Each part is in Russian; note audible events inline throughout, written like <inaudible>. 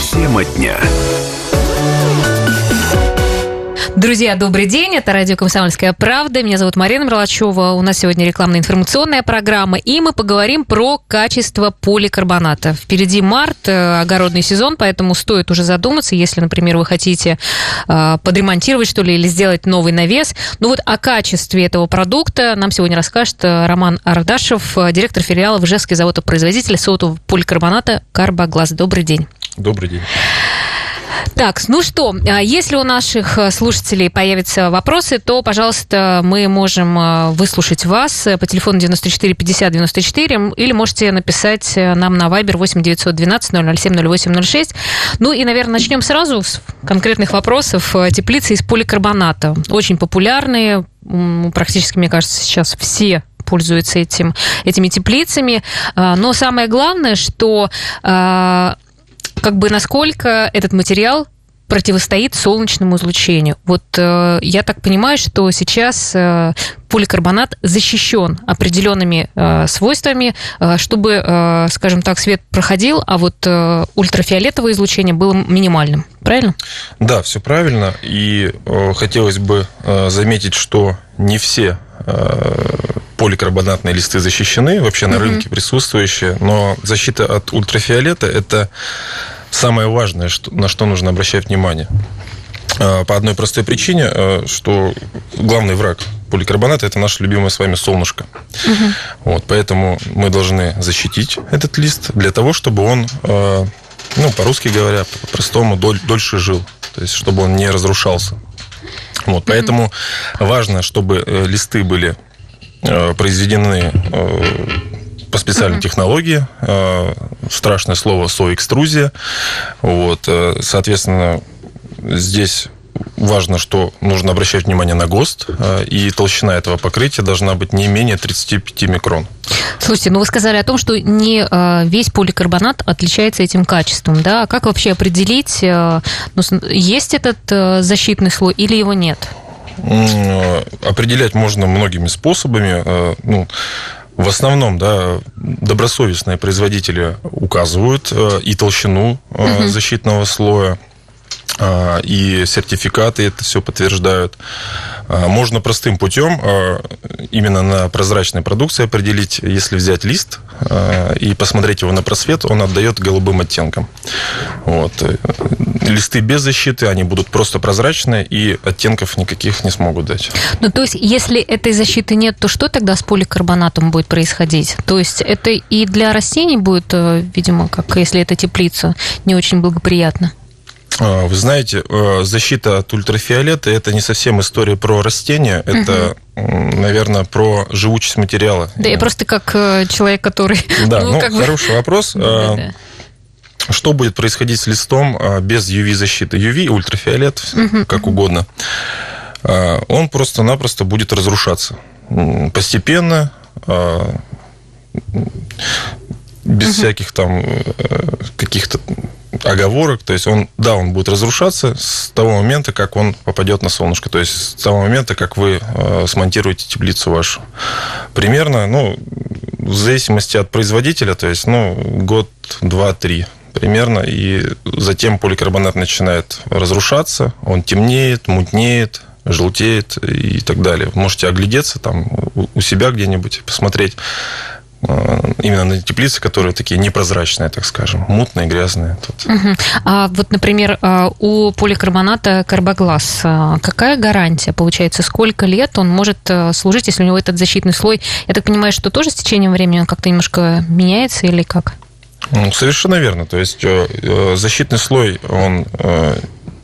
Тема дня. Друзья, добрый день. Это радио «Комсомольская правда». Меня зовут Марина Мерлачева. У нас сегодня рекламно-информационная программа. И мы поговорим про качество поликарбоната. Впереди март, э, огородный сезон, поэтому стоит уже задуматься, если, например, вы хотите э, подремонтировать что ли или сделать новый навес. Ну вот о качестве этого продукта нам сегодня расскажет э, Роман Ардашев, директор филиала Ижевский завода-производителя сотового поликарбоната «Карбоглаз». Добрый день. Добрый день. Так, ну что, а если у наших э, слушателей появятся вопросы, то, пожалуйста, мы можем э, выслушать вас по телефону 94 50 94 или можете написать э, нам на Viber 8 912 007 0806. Ну и, наверное, начнем сразу с конкретных вопросов. Теплицы из поликарбоната. Очень популярные, практически, мне кажется, сейчас все пользуются этим, этими теплицами. Но самое главное, что как бы насколько этот материал противостоит солнечному излучению. Вот э, я так понимаю, что сейчас э, поликарбонат защищен определенными э, свойствами, э, чтобы, э, скажем так, свет проходил, а вот э, ультрафиолетовое излучение было минимальным. Правильно? Да, все правильно. И э, хотелось бы э, заметить, что не все э, поликарбонатные листы защищены, вообще на угу. рынке присутствующие, но защита от ультрафиолета это самое важное, что, на что нужно обращать внимание. А, по одной простой причине, а, что главный враг поликарбоната – это наше любимое с вами солнышко. Угу. Вот, поэтому мы должны защитить этот лист для того, чтобы он, а, ну, по-русски говоря, по-простому, дольше жил. То есть, чтобы он не разрушался. Вот, поэтому угу. важно, чтобы э, листы были произведены по специальной mm-hmm. технологии. Э, страшное слово соэкструзия. Вот, э, соответственно, здесь важно, что нужно обращать внимание на ГОСТ, э, и толщина этого покрытия должна быть не менее 35 микрон. Слушайте, ну вы сказали о том, что не весь поликарбонат отличается этим качеством, да? А как вообще определить, ну, есть этот защитный слой или его нет? Определять можно многими способами. Ну, в основном, да, добросовестные производители указывают э, и толщину угу. защитного слоя, э, и сертификаты это все подтверждают. А, можно простым путем а, именно на прозрачной продукции определить, если взять лист а, и посмотреть его на просвет, он отдает голубым оттенкам. Вот. Листы без защиты, они будут просто прозрачные и оттенков никаких не смогут дать. Ну, то есть, если этой защиты нет, то что тогда с поликарбонатом будет происходить? То есть, это и для растений будет, э, видимо, как если это теплица, не очень благоприятно? А, вы знаете, э, защита от ультрафиолета это не совсем история про растения, это, угу. наверное, про живучесть материала. Да, я просто как э, человек, который. <laughs> Да, ну, ну как хороший бы... вопрос. <laughs> Да, да. Что будет происходить с листом без UV-защиты? UV, ультрафиолет, угу, как угодно. Он просто-напросто будет разрушаться. Постепенно, без угу. всяких там э, каких-то оговорок. То есть он, да, он будет разрушаться с того момента, как он попадет на солнышко. То есть с того момента, как вы э, смонтируете теплицу вашу. Примерно, ну, в зависимости от производителя, то есть, ну, год, два, три примерно, и затем поликарбонат начинает разрушаться, он темнеет, мутнеет, желтеет и так далее. Можете оглядеться там у себя где-нибудь, посмотреть именно на теплицы, которые такие непрозрачные, так скажем, мутные, грязные. Тут. Угу. А вот, например, э, у поликарбоната карбоглаз э, какая гарантия получается? Сколько лет он может служить, если у него этот защитный слой? Я так понимаю, что тоже с течением времени он как-то немножко меняется или как? Ну, совершенно верно. То есть защитный слой, он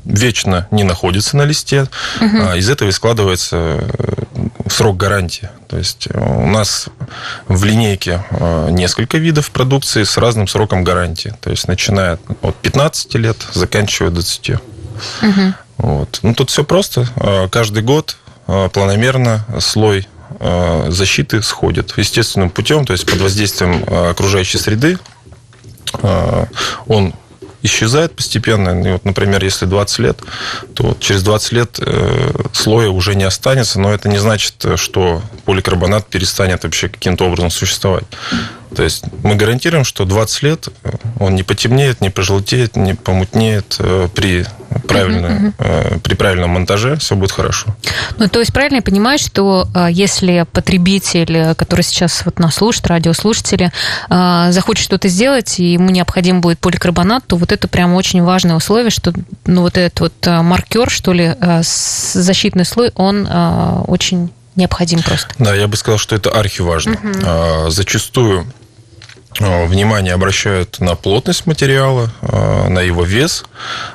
вечно не находится на листе. Угу. Из этого и складывается срок гарантии. То есть э, у нас в линейке э, несколько видов продукции с разным сроком гарантии. То есть начиная от 15 лет, заканчивая 20. Угу. Вот. Ну, тут все просто. Э, каждый год планомерно слой защиты сходит естественным путем, то есть под воздействием окружающей среды он исчезает постепенно. И вот, например, если 20 лет, то вот через 20 лет э, слоя уже не останется, но это не значит, что поликарбонат перестанет вообще каким-то образом существовать. То есть мы гарантируем, что 20 лет он не потемнеет, не пожелтеет, не помутнеет э, при правильном, uh-huh, при правильном монтаже все будет хорошо. Ну, то есть правильно я понимаю, что если потребитель, который сейчас вот нас слушает, радиослушатели, захочет что-то сделать, и ему необходим будет поликарбонат, то вот это прям очень важное условие, что ну, вот этот вот маркер, что ли, защитный слой, он очень необходим просто. Да, я бы сказал, что это архиважно. Угу. Зачастую а, внимание обращают на плотность материала, а, на его вес.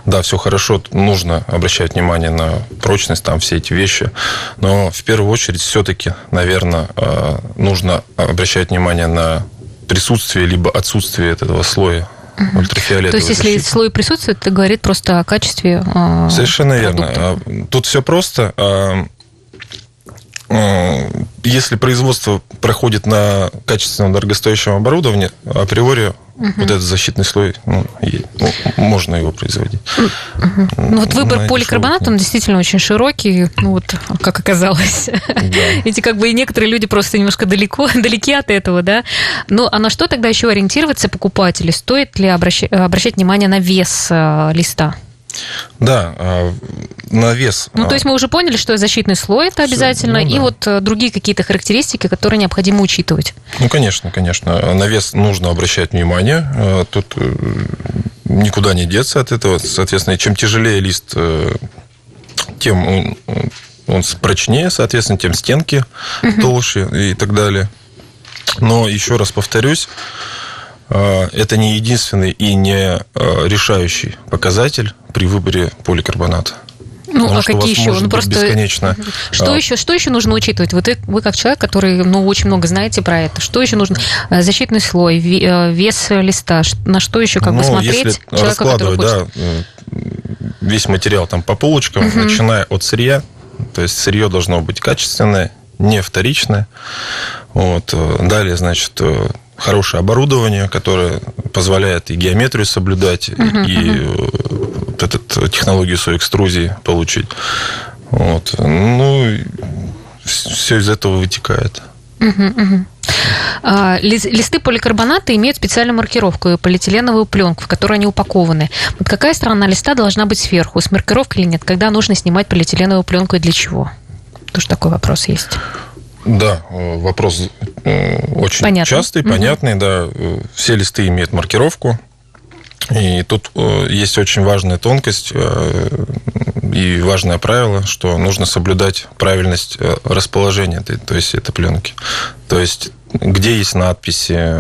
Да, все хорошо, нужно обращать внимание на прочность, там все эти вещи. Но в первую очередь все-таки, наверное, нужно обращать внимание на присутствие либо отсутствие этого слоя угу. ультрафиолетовой То есть, если защиты. слой присутствует, это говорит просто о качестве Совершенно продукта. верно. Тут все просто если производство проходит на качественном дорогостоящем оборудовании, априори угу. вот этот защитный слой, ну, ну, можно его производить. Угу. Ну, вот выбор на поликарбоната, он действительно очень широкий, ну, вот, как оказалось. <laughs> Да. Эти как бы и некоторые люди просто немножко далеко, <laughs> далеки от этого, да. Ну, а на что тогда еще ориентироваться покупатели? Стоит ли обращать, обращать внимание на вес э, листа? Да, а, на вес. Ну, то есть мы уже поняли, что защитный слой это обязательно, ну, да. и вот э, другие какие-то характеристики, которые необходимо учитывать. Ну, конечно, конечно. На вес нужно обращать внимание. Э, тут э, никуда не деться от этого. Соответственно, чем тяжелее лист, тем он, он прочнее, соответственно, тем стенки толще и так далее. Но еще раз повторюсь, это не единственный и не решающий показатель при выборе поликарбоната. Ну, Потому а какие еще? Ну, просто бесконечно. Что а... еще? Что еще нужно учитывать? Вот вы как человек, который, ну, очень много знаете про это. Что еще нужно? Э, защитный слой, э, вес листа. На что еще как ну, бы смотреть? Если раскладывать, да, э, весь материал там по полочкам, угу. начиная от сырья, то есть сырье должно быть качественное, не вторичное. Вот. Далее, значит, хорошее оборудование, которое позволяет и геометрию соблюдать, угу, и угу. этот, технологию своей экструзии получить. Вот. Ну, все из этого вытекает. Угу, угу. Листы поликарбоната имеют специальную маркировку полиэтиленовую пленку, в которой они упакованы. Вот какая сторона листа должна быть сверху, с маркировкой или нет? Когда нужно снимать полиэтиленовую пленку и для чего? Тоже такой вопрос есть. Да, э, вопрос э, очень понятный. частый, понятный, угу. да. Э, все листы имеют маркировку. И тут есть очень важная тонкость и важное правило, что нужно соблюдать правильность расположения, то есть этой пленки. То есть где есть надписи,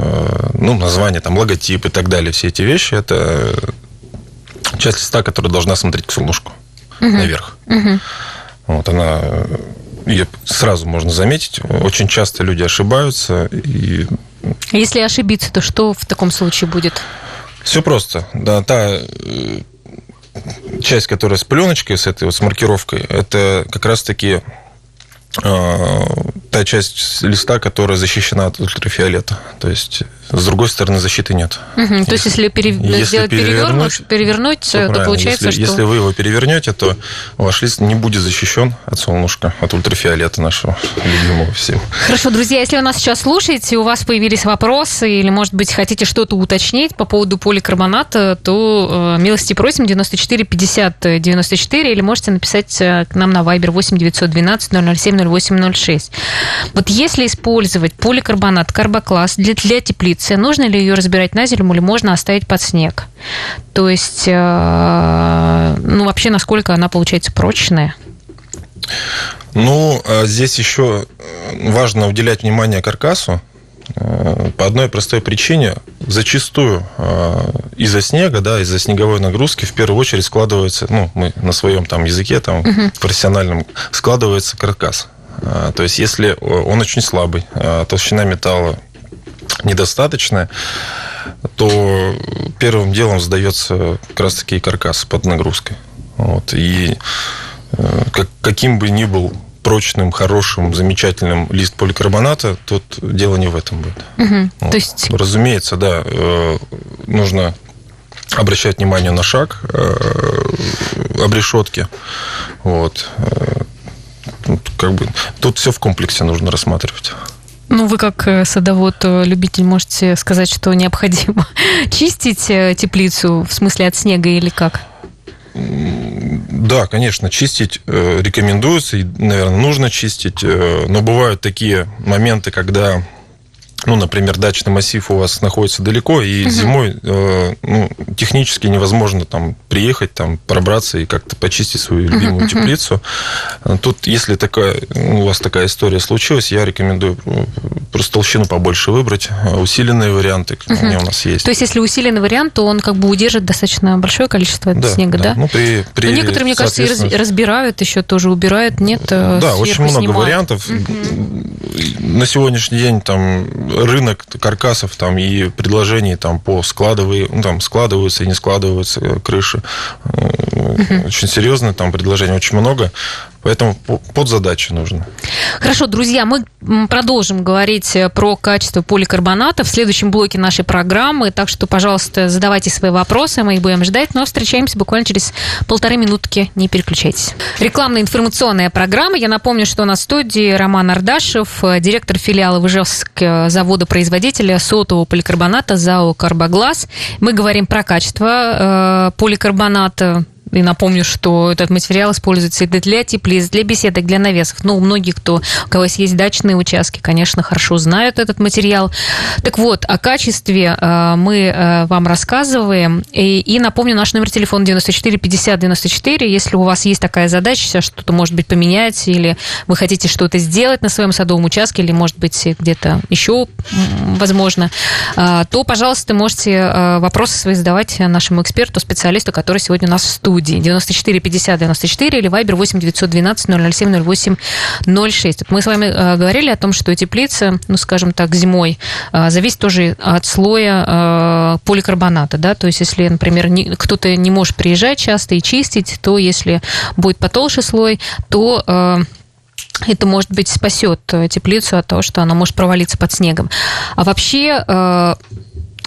ну, название, там, логотип и так далее, все эти вещи, это часть листа, которая должна смотреть к солнышку угу. наверх. Угу. Вот она сразу можно заметить. Очень часто люди ошибаются. И... Если ошибиться, то что в таком случае будет? Все просто. Да, та э, часть, которая с пленочкой, с этой вот с маркировкой, это как раз-таки э, та часть листа, которая защищена от ультрафиолета. То есть с другой стороны защиты нет. Угу, то есть если, пере... если сделать перевернуть, перевернуть то, то получается, если, что... Если вы его перевернете, то ваш лист не будет защищен от солнышка, от ультрафиолета нашего любимого всем. Хорошо, друзья, если вы нас сейчас слушаете, у вас появились вопросы или, может быть, хотите что-то уточнить по поводу поликарбоната, то э, милости просим 94 50 94 или можете написать э, к нам на Viber 8 912 007 0806. Вот если использовать поликарбонат, карбокласс для, для теплицы, нужно ли ее разбирать на зиму или можно оставить под снег? То есть, э, ну, вообще, насколько она получается прочная? Ну, а здесь еще важно уделять внимание каркасу, э, по одной простой причине. Зачастую э, из-за снега, да, из-за снеговой нагрузки в первую очередь складывается, ну, мы на своем там языке, там, угу. профессиональном, складывается каркас. То есть, если он очень слабый, толщина металла недостаточная, то первым делом сдается как раз-таки каркас под нагрузкой. Вот. И э, как, каким бы ни был прочным, хорошим, замечательным лист поликарбоната, тут дело не в этом будет. Угу. Вот. То есть... Разумеется, да, э, нужно обращать внимание на шаг э, обрешетки. Вот. Как бы, тут все в комплексе нужно рассматривать. Ну, вы как э, садовод-любитель э, можете сказать, что необходимо <laughs> чистить э, теплицу, в смысле от снега или как? Да, конечно, чистить рекомендуется, и, наверное, нужно чистить, но бывают такие моменты, когда ну, например, дачный массив у вас находится далеко, и угу. зимой э, ну, технически невозможно там приехать, там пробраться и как-то почистить свою любимую угу. теплицу. Тут, если такая, ну, у вас такая история случилась, я рекомендую просто толщину побольше выбрать, усиленные варианты, угу. они у нас есть. То есть, если усиленный вариант, то он как бы удержит достаточно большое количество да, снега, да? да? Ну, при, при, Но некоторые, мне кажется, и разбирают еще тоже, убирают, нет? Э, да, очень много снимают. вариантов. Угу. На сегодняшний день там рынок каркасов там и предложений там по складовые, ну, там складываются и не складываются крыши. Угу. Очень серьезно, там предложений очень много. Поэтому под задачи нужно. Хорошо, друзья, мы продолжим говорить э, про качество поликарбоната в следующем блоке нашей программы. Так что, пожалуйста, задавайте свои вопросы, мы их будем ждать. Но встречаемся буквально через полторы минутки. Не переключайтесь. Рекламная информационная программа. Я напомню, что на студии Роман Ардашев, э, директор филиала Выжевского завода-производителя сотового поликарбоната ЗАО «Карбоглаз». Мы говорим про качество э, поликарбоната и напомню, что этот материал используется для теплиц, для беседок, для навесов. Ну, у многих, кто, у кого есть дачные участки, конечно, хорошо знают этот материал. Так вот, о качестве э, мы э, вам рассказываем. И, и напомню, наш номер телефона 94 50 94. Если у вас есть такая задача, что-то, может быть, поменять, или вы хотите что-то сделать на своем садовом участке, или, может быть, где-то еще возможно, э, то, пожалуйста, можете вопросы свои задавать нашему эксперту, специалисту, который сегодня у нас в студии студии 94 50 94 или Вайбер 8 912 007 08 06. Вот мы с вами э, говорили о том, что теплица, ну, скажем так, зимой э, зависит тоже от слоя э, поликарбоната, да, то есть если, например, кто-то не может приезжать часто и чистить, то если будет потолще слой, то это, может быть, спасет теплицу от того, что она может провалиться под снегом. А вообще,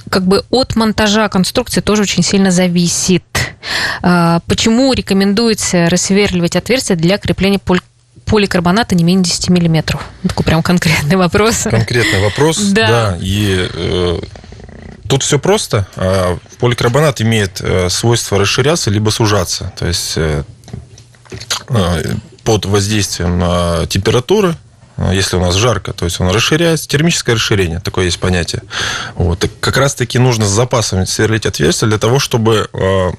как бы от монтажа конструкции тоже очень сильно зависит. А, почему рекомендуется рассверливать отверстия для крепления поль поликарбоната не менее 10 миллиметров? Такой прям конкретный вопрос. Конкретный вопрос, <laughs> да. да и э, тут все просто. А, поликарбонат имеет э, свойство расширяться либо сужаться. То есть э, э под воздействием температуры Э, если у нас жарко, то есть он расширяется, термическое расширение, такое есть понятие. Вот. И как раз-таки нужно с запасом сверлить отверстие для того, чтобы э,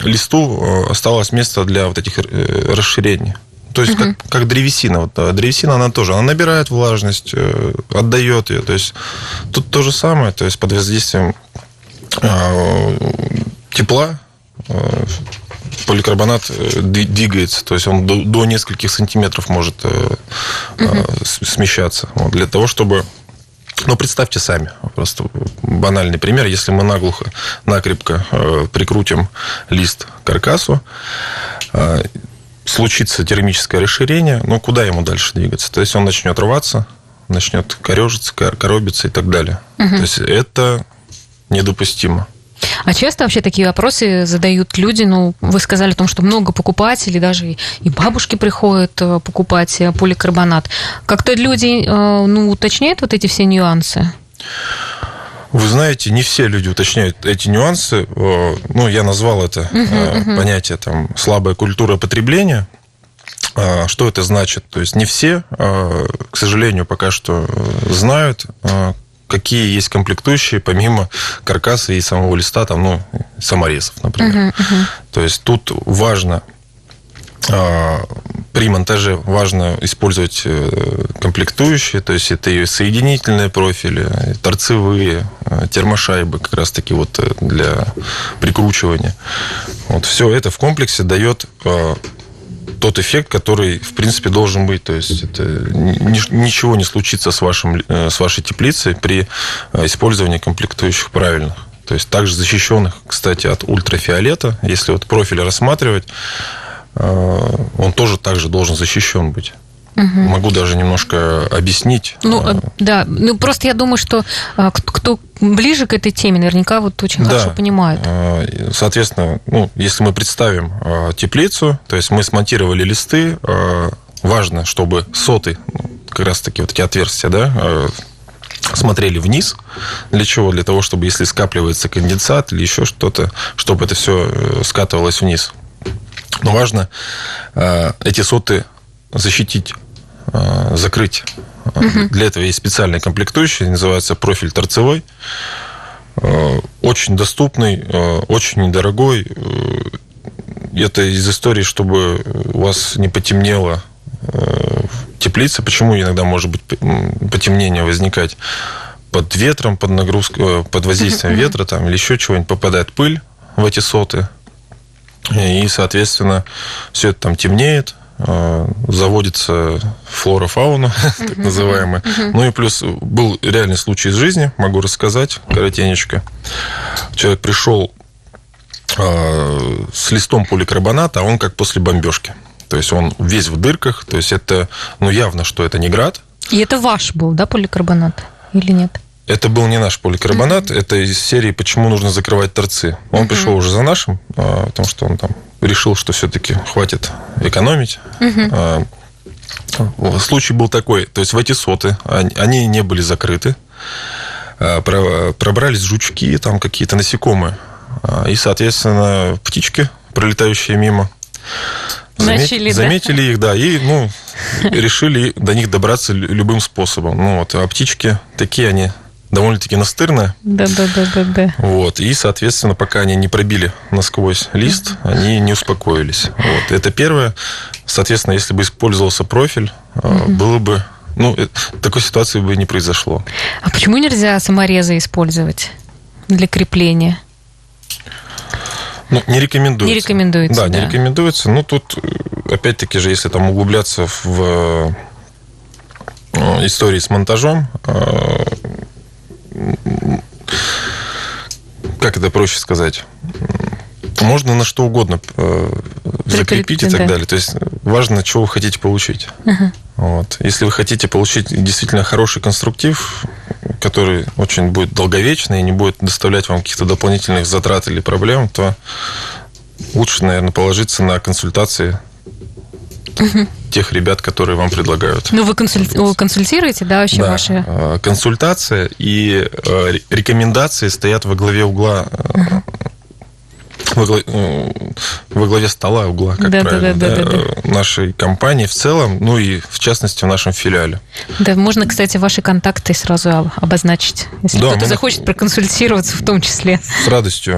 листу э, осталось место для вот этих э, расширений. То есть, угу. как, как древесина. Вот, древесина, она тоже, она набирает влажность, отдает ее. То есть, тут то же самое, то есть, под воздействием тепла поликарбонат э, двигается, то есть он до, до нескольких сантиметров может угу. смещаться. Вот, для того, чтобы ну, представьте сами, просто банальный пример. Если мы наглухо, накрепко прикрутим лист к каркасу, случится термическое расширение, ну, куда ему дальше двигаться? То есть он начнет рваться, начнет корежиться, коробиться и так далее. Угу. То есть это недопустимо. А часто вообще такие вопросы задают люди? Ну, вы сказали о том, что много покупателей, даже и бабушки приходят э, покупать э, поликарбонат. Как-то люди э, ну, уточняют вот эти все нюансы? Вы знаете, не все люди уточняют эти нюансы. Ну, я назвал это uh-huh, uh-huh. понятие там слабая культура потребления. Что это значит? То есть не все, к сожалению, пока что знают, какие есть комплектующие, помимо каркаса и самого листа, там, ну, саморезов, например. Uh-huh, uh-huh. То есть тут важно а, при монтаже важно использовать э, комплектующие, то есть это и соединительные профили, и торцевые, э, термошайбы как раз-таки вот э, для прикручивания. Вот все это в комплексе дает а, тот эффект, который, в принципе, должен быть. То есть это ничего не случится с, вашим, э, с вашей теплицей при э, использовании комплектующих правильных. То есть также защищенных, кстати, от ультрафиолета. Если вот профиль рассматривать, э, он тоже также должен защищен быть. Угу. Могу даже немножко объяснить. Ну, да. Ну, просто я думаю, что кто ближе к этой теме, наверняка вот очень да. хорошо понимают. А, соответственно, ну, если мы представим а, теплицу, то есть мы смонтировали листы, а, важно, чтобы соты, как раз таки вот эти отверстия, да, смотрели вниз. Для чего? Для того, чтобы если скапливается конденсат или еще что-то, чтобы это все э, скатывалось вниз. Но важно эти соты защитить, закрыть. Угу. Для этого есть специальный комплектующий, называется профиль торцевой. Очень доступный, очень недорогой. Это из истории, чтобы у вас не потемнело теплица. Почему иногда может быть потемнение возникать? Под ветром, под нагрузкой, под воздействием ветра там, или еще чего-нибудь попадает пыль в эти соты. И, соответственно, все это там темнеет, э, заводится флора, фауна, <laughs> так называемая. Ну и плюс был реальный случай из жизни, могу рассказать коротенечко. Человек пришел э, с листом поликарбоната, а он как после бомбежки. То есть он весь в дырках, то есть это, ну явно, что это не град. И это ваш был, да, поликарбонат или нет? Это был не наш поликарбонат, mm-hmm. это из серии «Почему нужно закрывать торцы». Он mm-hmm. пришел уже за нашим, а, потому что он там решил, что все-таки хватит экономить. Mm-hmm. Случай был такой, то есть в эти соты они не были закрыты, а, пробрались жучки, там какие-то насекомые, и, соответственно, птички, пролетающие мимо, Начали, заметили да? их, да, и ну, <laughs> решили до них добраться любым способом. Ну вот, а птички такие они довольно-таки настырные. Да, да, да, да, да. Вот. И, соответственно, пока они не пробили насквозь лист, они не успокоились. Вот. Это первое. Соответственно, если бы использовался профиль, угу. было бы. Ну, э, такой ситуации бы не произошло. А почему нельзя саморезы использовать для крепления? Ну, не рекомендуется. Не рекомендуется. Да, да, не рекомендуется. Ну, тут, э, опять-таки же, если там углубляться в э, истории с монтажом, как это проще сказать? Можно на что угодно закрепить и так да. далее. То есть важно, что вы хотите получить. Uh-huh. Вот. Если вы хотите получить действительно хороший конструктив, который очень будет долговечный и не будет доставлять вам каких-то дополнительных затрат или проблем, то лучше, наверное, положиться на консультации угу. тех ребят, которые вам предлагают. Ну, вы консуль... консультируете, да, вообще да. ваши? А, консультация и э, рекомендации стоят во главе угла угу во главе, э, во главе стола угла, как да, правильно, да, да, да, да, нашей компании в целом, ну и в частности в нашем филиале. Да, можно, кстати, ваши контакты сразу обозначить, если да, кто-то захочет проконсультироваться в том числе. С радостью.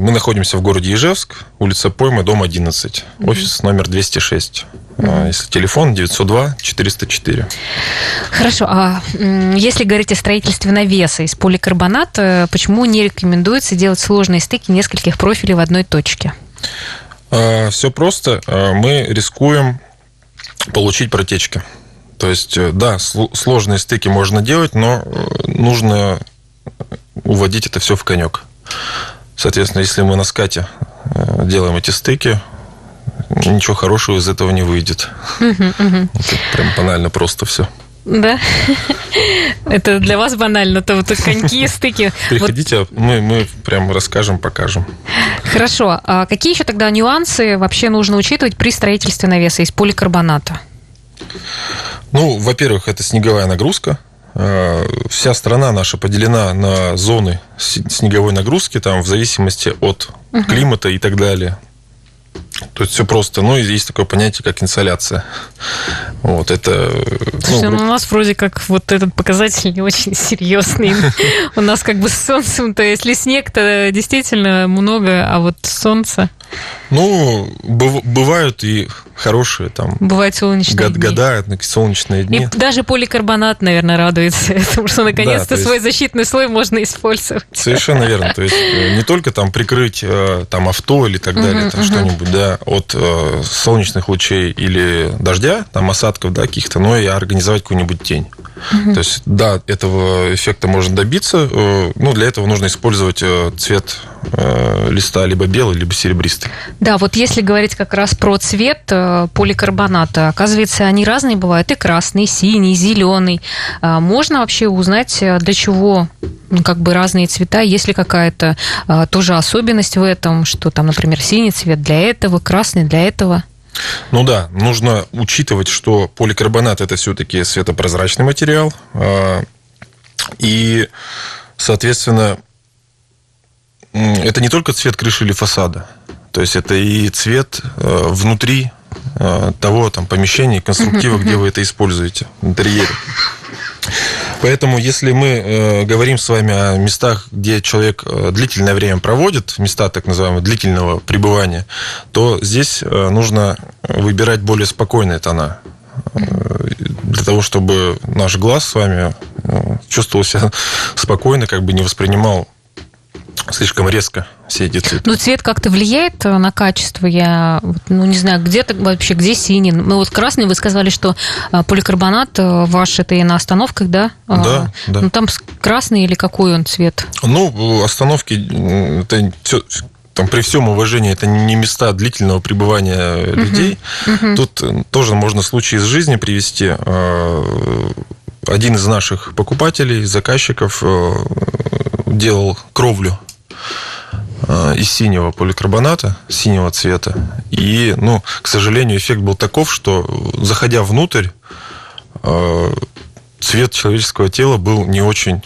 Мы находимся в городе Ижевск, улица Пойма, дом 11, офис номер 206. Mm-hmm. Если телефон 902 404. Хорошо. А если говорить о строительстве навеса из поликарбоната, почему не рекомендуется делать сложные стыки нескольких профилей в одной точке? А, Все просто. А, мы рискуем получить протечки. То есть, э, да, сложные стыки можно делать, но э, нужно уводить это все в конек. Соответственно, если мы на скате э, делаем эти стыки, ничего хорошего из этого не выйдет. Угу, угу. Это прям банально просто все. Да? <laughs> Это для вас банально, то вот коньки, стыки. Приходите, вот. мы, мы прям расскажем, покажем. Хорошо. А какие еще тогда нюансы вообще нужно учитывать при строительстве навеса из поликарбоната? Ну, во-первых, это снеговая нагрузка. А, вся страна наша поделена на зоны снеговой нагрузки, там в зависимости от климата и так далее. То есть все просто. Ну, и есть такое понятие, как инсоляция. Вот это... Слушай, ну, ну, у нас вроде как вот этот показатель <laughs> не очень серьезный. <laughs> У нас как бы с солнцем, то если снег-то действительно много, а вот солнце... Ну, бывают и хорошие там. Бывают солнечные год, дни. Года, солнечные дни. И даже поликарбонат, наверное, радуется <laughs> потому что наконец-то да, свой защитный слой можно использовать. Совершенно верно. То есть э, не только там прикрыть э, там авто или так далее, там что-нибудь, да, от э, солнечных лучей или дождя, там осадков, да, каких-то, но и организовать какую-нибудь тень. Uh-huh. То есть, да, этого эффекта можно добиться. Э, ну, для этого нужно использовать э, цвет э, листа либо белый, либо серебристый. Да, вот если говорить как раз про цвет поликарбоната, оказывается, они разные бывают, и красный, и синий, и зеленый. А можно вообще узнать, для чего ну, как бы разные цвета, есть ли какая-то тоже особенность в этом, что там, например, синий цвет для этого, красный для этого? Ну да, нужно учитывать, что поликарбонат это все-таки светопрозрачный материал. А, И, соответственно, это не только цвет крыши или фасада, то есть это и цвет э, внутри э, того там помещения, конструктива, где вы это используете в интерьере. Поэтому, если мы э, говорим с вами о местах, где человек э, длительное время проводит, места так называемого длительного пребывания, то здесь э, нужно выбирать более спокойные тона. Э, для того, чтобы наш глаз с вами э, чувствовал себя спокойно, как бы не воспринимал слишком резко все эти цветы. Ну, цвет как-то влияет э, на качество? Я, ну, не знаю, где-то вообще, где синий? Ну, вот красный, вы сказали, что э, поликарбонат э, ваш, это и на остановках, да? А, да, да. Ну, там красный или какой он цвет? Ну, остановки, это все, там, при всем уважении, это не места длительного пребывания людей. Uh-huh. Тут тоже можно случай из жизни привести. Один из наших покупателей, заказчиков делал кровлю из синего поликарбоната, синего цвета. И, ну, к сожалению, эффект был таков, что, заходя внутрь, э, цвет человеческого тела был не очень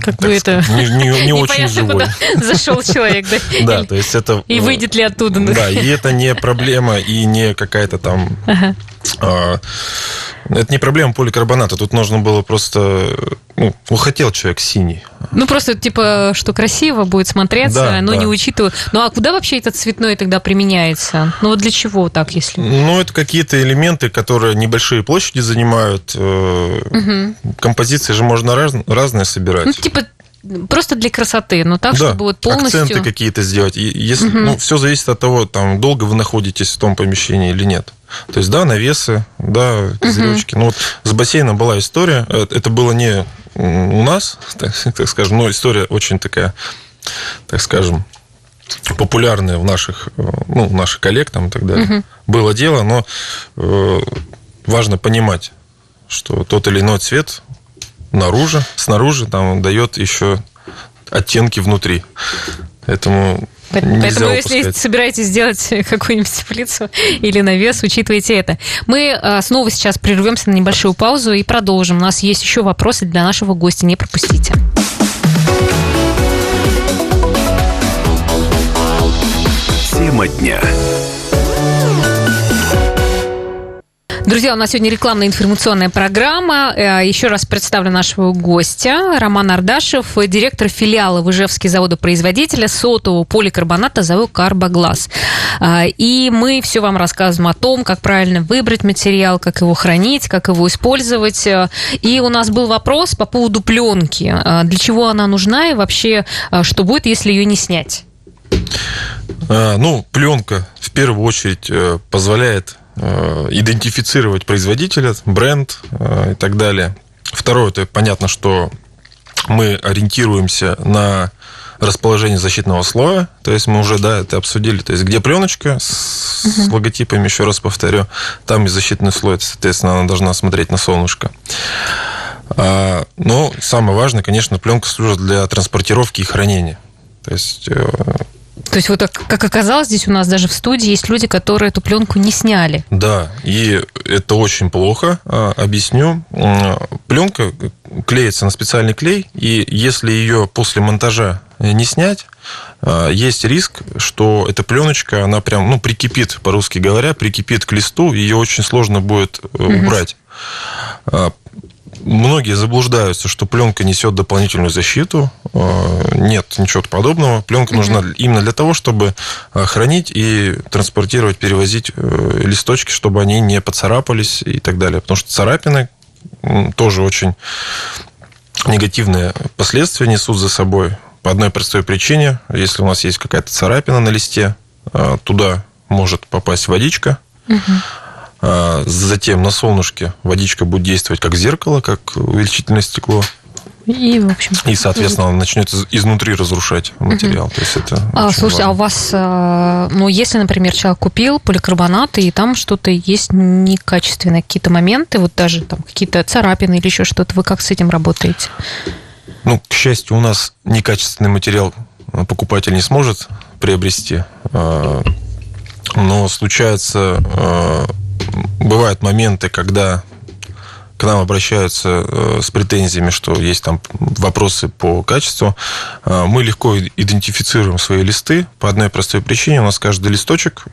как бы это... Не, не, не <laughs> очень живой. <laughs> зашел человек, да? <laughs> Да, то есть это... И выйдет ли оттуда. Да, и это не проблема, и не какая-то там... А, это не проблема поликарбоната. Тут нужно было просто... Ну, хотел человек синий. Ну, просто, типа, что красиво будет смотреться, да, но да. не учитывая... Ну, а куда вообще этот цветной тогда применяется? Ну, вот для чего так, если... Ну, это какие-то элементы, которые небольшие площади занимают. Угу. Композиции же можно раз, разные собирать. Ну, типа Просто для красоты, но так, да, чтобы вот полностью... акценты какие-то сделать. И если, угу. ну, все зависит от того, там, долго вы находитесь в том помещении или нет. То есть, да, навесы, да, козыречки. Угу. Ну, вот с бассейном была история. Э, это было не у нас, <laughs> так, так скажем, но история очень такая, так скажем, популярная в наших, э, ну, наших коллег там и так далее. Угу. Было дело, но э, важно понимать, что тот или иной цвет наружу, снаружи там он дает еще оттенки внутри. Поэтому Поэтому, если собираетесь сделать <laughs> какую-нибудь теплицу <laughs> или навес, учитывайте это. Мы а, снова сейчас прервемся на небольшую паузу и продолжим. У нас есть еще вопросы для нашего гостя. Не пропустите. Тема дня. Друзья, у нас сегодня рекламная информационная программа. Э, еще раз представлю нашего гостя. Роман Ардашев, директор филиала Выжевский завода-производителя сотового поликарбоната ЗАО «Карбоглаз». Э, и мы все вам рассказываем о том, как правильно выбрать материал, как его хранить, как его использовать. Э, и у нас был вопрос по поводу пленки. Для чего она нужна и вообще, что будет, если ее не снять? Ну, пленка в первую очередь позволяет идентифицировать производителя, бренд э, и так далее. Второе, это понятно, что мы ориентируемся на расположение защитного слоя, то есть мы уже, да, это обсудили, то есть где пленочка с, uh-huh. с логотипами, еще раз повторю, там и защитный слой, соответственно, она должна смотреть на солнышко. А, но самое важное, конечно, пленка служит для транспортировки и хранения. То есть э, то есть вот как оказалось, здесь у нас даже в студии есть люди, которые эту пленку не сняли. Да, и это очень плохо. А, объясню. Пленка клеится на специальный клей, и если ее после монтажа не снять, а, есть риск, что эта пленочка, она прям, ну, прикипит, по-русски говоря, прикипит к листу, ее очень сложно будет угу. убрать. А, Многие заблуждаются, что пленка несет дополнительную защиту. Э, нет ничего подобного. Пленка нужна именно для того, чтобы э, хранить и транспортировать, перевозить э, листочки, чтобы они не поцарапались и так далее. Потому что царапины тоже очень негативные последствия несут за собой. По одной простой причине, если у нас есть какая-то царапина на листе, туда может попасть водичка, угу. А, затем на солнышке водичка будет действовать как зеркало, как увеличительное стекло. И, в общем... И, соответственно, она начнет изнутри разрушать материал. Угу. То есть это а, слушайте, важно. а у вас, а, ну, если, например, человек купил поликарбонат, и там что-то есть некачественные какие-то моменты, вот даже там какие-то царапины или еще что-то, вы как с этим работаете? Ну, к счастью, у нас некачественный материал покупатель не сможет приобрести, но случается бывают моменты, когда к нам обращаются э, с претензиями, что есть там вопросы по качеству, э, мы легко идентифицируем свои листы по одной простой причине. У нас каждый листочек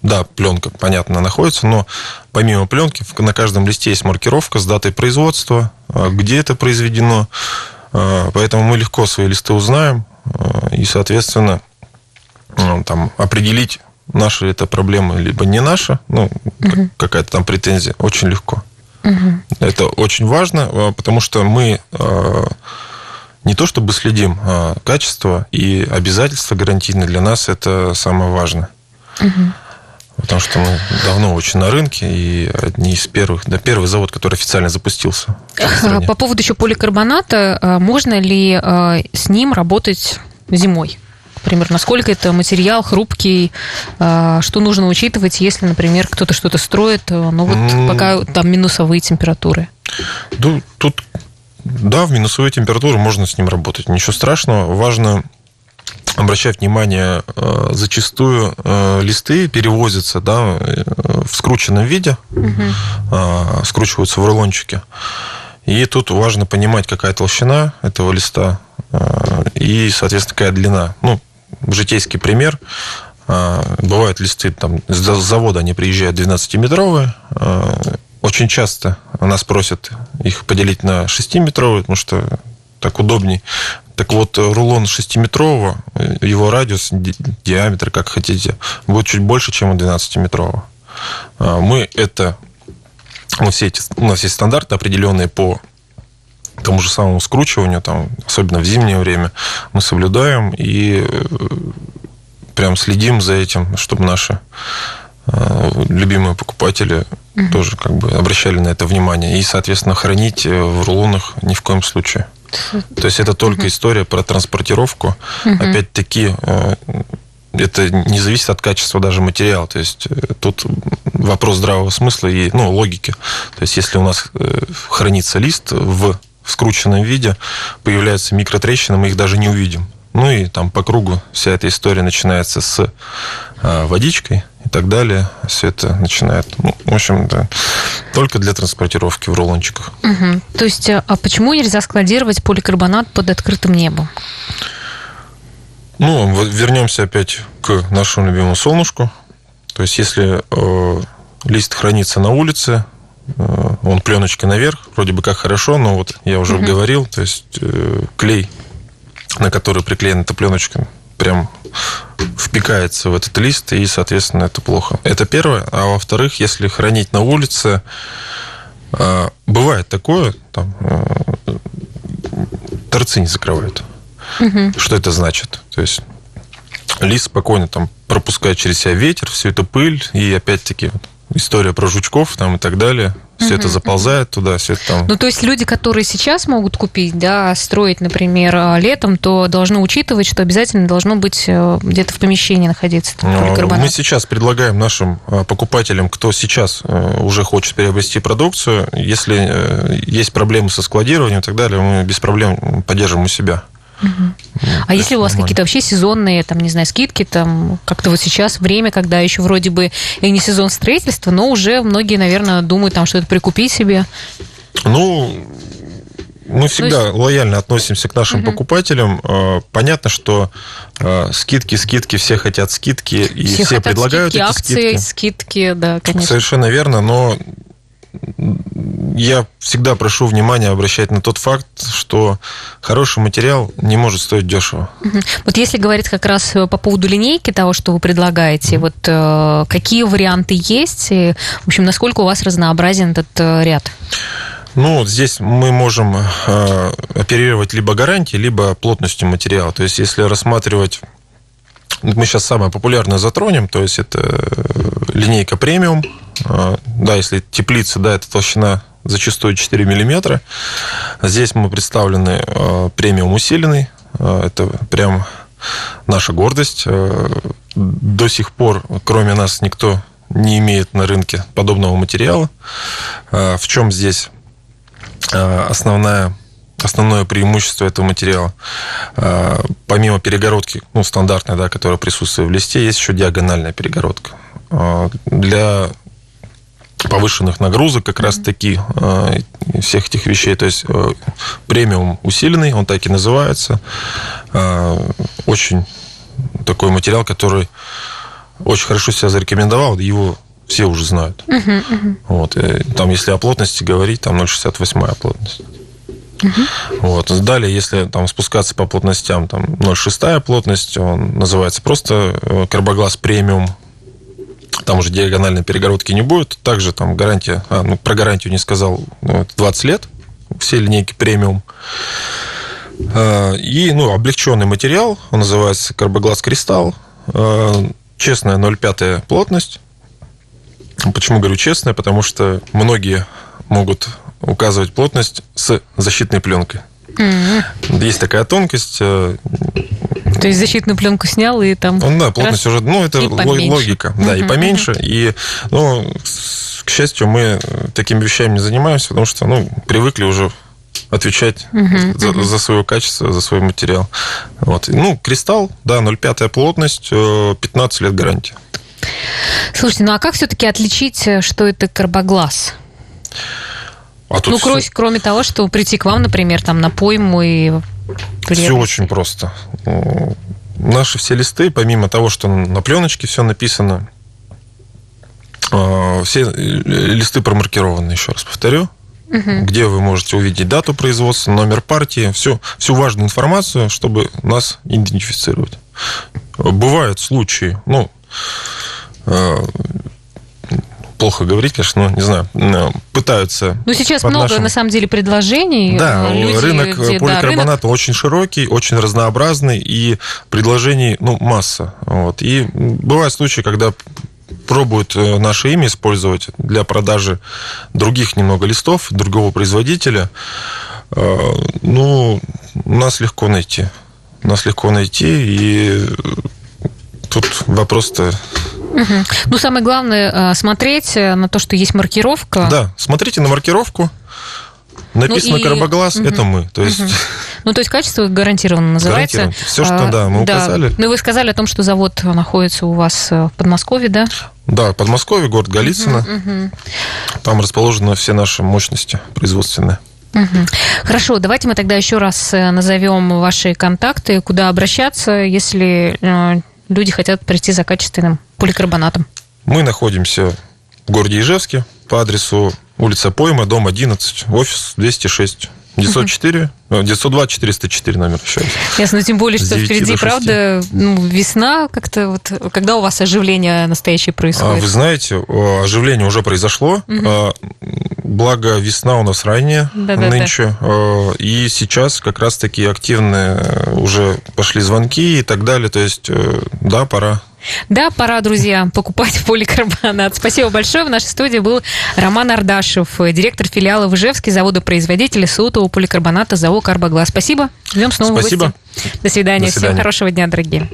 да, пленка, понятно, находится, но помимо пленки на каждом листе есть маркировка с датой производства, где это произведено. Поэтому мы легко свои листы узнаем и, соответственно, там, определить наши это проблемы, либо не наши, ну, угу. какая-то там претензия, очень легко. Угу. Это очень важно, а, потому что мы а, не то чтобы следим а качество и обязательства гарантийные для нас это самое важное. Угу. Потому что мы давно очень на рынке, и одни из первых, да, первый завод, который официально запустился. По поводу еще поликарбоната, можно ли с ним работать зимой? Например, насколько это материал хрупкий, а, что нужно учитывать, если, например, кто-то что-то строит, э, но вот пока там минусовые температуры? Ну, тут, да, в минусовые температуры можно с ним работать, ничего страшного. Важно обращать внимание, э, зачастую э, листы перевозятся да, в скрученном виде, угу. скручиваются в рулончике. И тут важно понимать, какая толщина этого листа и, соответственно, какая длина. Ну, житейский пример. А, бывают листы, там, с завода они приезжают 12-метровые. А, очень часто нас просят их поделить на 6-метровые, потому что так удобней. Так вот, рулон 6-метрового, его радиус, диаметр, как хотите, будет чуть больше, чем у 12-метрового. А, мы это... Мы все эти, у нас есть стандарты определенные по тому же самому скручиванию, там, особенно в зимнее время, мы соблюдаем и э, прям следим за этим, чтобы наши э, любимые покупатели угу. тоже как бы обращали на это внимание. И, соответственно, хранить э, в рулонах ни в коем случае. То есть это только угу. история про транспортировку. Угу. Опять-таки, это не зависит от качества даже материала. То есть тут вопрос здравого смысла и ну, логики. То есть если у нас хранится лист в в скрученном виде, появляются микротрещины, мы их даже не увидим. Ну и там по кругу вся эта история начинается с э, водичкой и так далее. Все это начинает, ну, в общем, да, только для транспортировки в рулончиках. Угу. То есть, а, а почему нельзя складировать поликарбонат под открытым небом? Ну, вернемся опять к нашему любимому солнышку. То есть, если э, лист хранится на улице, он пленочкой наверх, вроде бы как хорошо, но вот я уже угу. говорил, то есть э, клей, на который приклеена эта пленочка, прям впекается в этот лист, и, соответственно, это плохо. Это первое. А во-вторых, если хранить на улице, э, бывает такое, там, торцы не закрывают. Угу. Что это значит? То есть лист спокойно там пропускает через себя ветер, всю эту пыль, и опять-таки история про жучков там и так далее. Все это заползает туда, все это там. Ну, то есть люди, которые сейчас могут купить, да, строить, например, а, летом, то должны учитывать, что обязательно должно быть э, где-то в помещении находиться ну, Мы сейчас предлагаем нашим а, покупателям, кто сейчас э, уже хочет приобрести продукцию, если э, есть проблемы со складированием и так далее, мы без проблем поддержим у себя. Угу. А если у вас какие-то вообще сезонные, там, не знаю, скидки, там, как-то вот сейчас время, когда еще вроде бы и не сезон строительства, но уже многие, наверное, думают там что-то прикупить себе. Ну, мы всегда есть... лояльно относимся к нашим угу. покупателям. Э, понятно, что э, скидки, скидки, все хотят скидки, и все, все предлагают скидки, эти акции, скидки. скидки, да, конечно. Совершенно верно, но я всегда прошу внимания обращать на тот факт, что хороший материал не может стоить дешево. Вот если говорить как раз э, по поводу линейки того, что вы предлагаете, вот э, какие варианты есть, и, в общем, насколько у вас разнообразен этот э, ряд? Ну, здесь мы можем э, оперировать либо гарантией, либо плотностью материала. То есть, если рассматривать мы сейчас самое популярное затронем, то есть это линейка премиум. Да, если теплица, да, это толщина зачастую 4 миллиметра. Здесь мы представлены э, премиум усиленный. Э, это прям наша гордость. До сих пор, кроме нас, никто не имеет на рынке подобного материала. В чем здесь основная основное преимущество этого материала. Помимо перегородки, ну, стандартной, да, которая присутствует в листе, есть еще диагональная перегородка. Для повышенных нагрузок как раз таки э, всех этих вещей. То есть э, премиум усиленный, он так и называется. Э, очень такой материал, который очень хорошо себя зарекомендовал, его все уже знают. Uh-huh, uh-huh. Вот, там, если о плотности говорить, там 0,68 плотность. Uh-huh. Вот. Далее, если там спускаться по плотностям, там 0,6 плотность, он называется просто карбоглаз премиум там уже диагональной перегородки не будет. Также там гарантия, а, ну, про гарантию не сказал, 20 ну, лет, все линейки премиум. А, и, ну, облегченный материал, он называется карбоглаз кристалл. А, честная 0,5 плотность. Почему говорю честная? Потому что многие могут указывать плотность с защитной пленкой. Mm-hmm. Есть такая тонкость. То есть защитную пленку снял и там... Ну, да, плотность раз... уже... Ну, это логика. Да, и поменьше. И, ну, к счастью, мы такими вещами не занимаемся, потому что, ну, привыкли уже отвечать uh-huh, за, uh-huh. за свое качество, за свой материал. Вот. Ну, кристалл, да, 0,5 плотность, 15 э, лет гарантии. Слушайте, ну а как все-таки отличить, э, что это карбоглаз? А ну, кроме, все... кроме того, что прийти к вам, например, там на пойму и все очень просто. Наши все листы, помимо того, что на пленочке все написано, а, все листы промаркированы, еще раз повторю, угу. где вы можете увидеть дату производства, номер партии, всю, всю важную информацию, чтобы нас идентифицировать. Бывают случаи, ну, а, плохо говорить, конечно, но не знаю, пытаются. Ну, сейчас много, нашим... на самом деле, предложений. Да, э, Люди, рынок где, поликарбоната да, рынок... очень широкий, очень разнообразный, и предложений, ну, масса. Вот. И бывают случаи, когда пробуют э, наше имя использовать для продажи других немного листов, другого производителя. Э, ну, нас легко найти. Нас легко найти, и тут вопрос-то Угу. Ну, самое главное, э, смотреть э, на то, что есть маркировка. Да, смотрите на маркировку. Написано ну, и... карбоглаз, угу. это мы. То есть... Угу. <laughs> Ну, то есть качество гарантированно называется. Гарантированно. Все, что, да, мы да. указали. Ну, вы сказали о том, что завод находится у вас э, в Подмосковье, да? Да, Подмосковье, город Голицыно. Угу, угу. Там расположены все наши мощности производственные. Угу. Хорошо, давайте мы тогда еще раз назовем ваши контакты, куда обращаться, если люди хотят прийти за качественным поликарбонатом? Мы находимся в городе Ижевске по адресу улица Пойма, дом 11, офис 206. 904, 902 404 номер еще раз. Ясно, тем более, что впереди, правда, ну, весна как-то вот, когда у вас оживление настоящее происходит? А, вы знаете, оживление уже произошло, угу. благо весна у нас ранняя да, нынче, да. и сейчас как раз-таки активные уже пошли звонки и так далее, то есть, э, да, пора да, пора, друзья, покупать <laughs> поликарбонат. Спасибо большое. В нашей студии был Роман Ардашев, директор филиала в Ижевске завода-производителя сотового поликарбоната ЗАО «Карбоглаз». Спасибо. Ждем снова Спасибо. в гости. До свидания. До свидания. Всем хорошего дня, дорогие.